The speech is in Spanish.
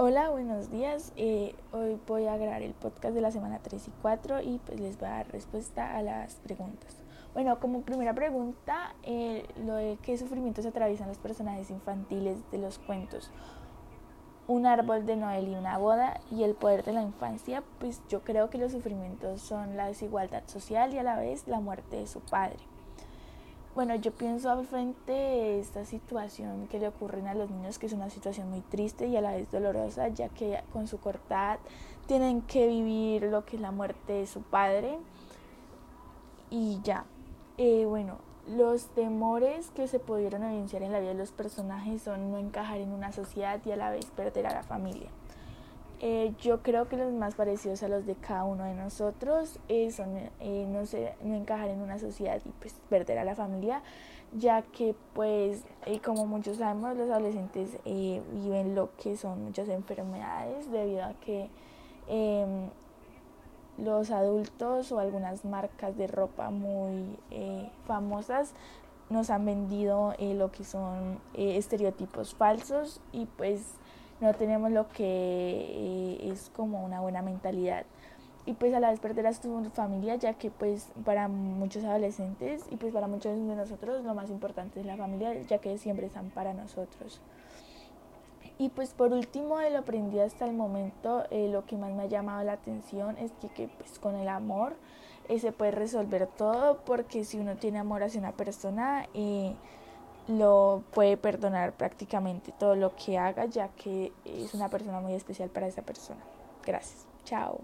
Hola, buenos días. Eh, hoy voy a grabar el podcast de la semana 3 y 4 y pues les voy a dar respuesta a las preguntas. Bueno, como primera pregunta, eh, lo de qué sufrimientos atraviesan los personajes infantiles de los cuentos. Un árbol de Noel y una boda y el poder de la infancia, pues yo creo que los sufrimientos son la desigualdad social y a la vez la muerte de su padre. Bueno, yo pienso al frente de esta situación que le ocurren a los niños, que es una situación muy triste y a la vez dolorosa, ya que con su cortad tienen que vivir lo que es la muerte de su padre. Y ya, eh, bueno, los temores que se pudieron evidenciar en la vida de los personajes son no encajar en una sociedad y a la vez perder a la familia. Eh, yo creo que los más parecidos a los de cada uno de nosotros eh, son eh, no, sé, no encajar en una sociedad y pues perder a la familia, ya que pues como muchos sabemos los adolescentes viven lo que son muchas enfermedades debido a que em, los adultos o algunas marcas de ropa muy famosas nos han vendido lo que son estereotipos falsos y pues no tenemos lo que eh, es como una buena mentalidad. Y pues a la vez perder a su familia ya que pues para muchos adolescentes y pues para muchos de nosotros lo más importante es la familia ya que siempre están para nosotros. Y pues por último de lo aprendido hasta el momento eh, lo que más me ha llamado la atención es que, que pues con el amor eh, se puede resolver todo porque si uno tiene amor hacia una persona lo puede perdonar prácticamente todo lo que haga, ya que es una persona muy especial para esa persona. Gracias. Chao.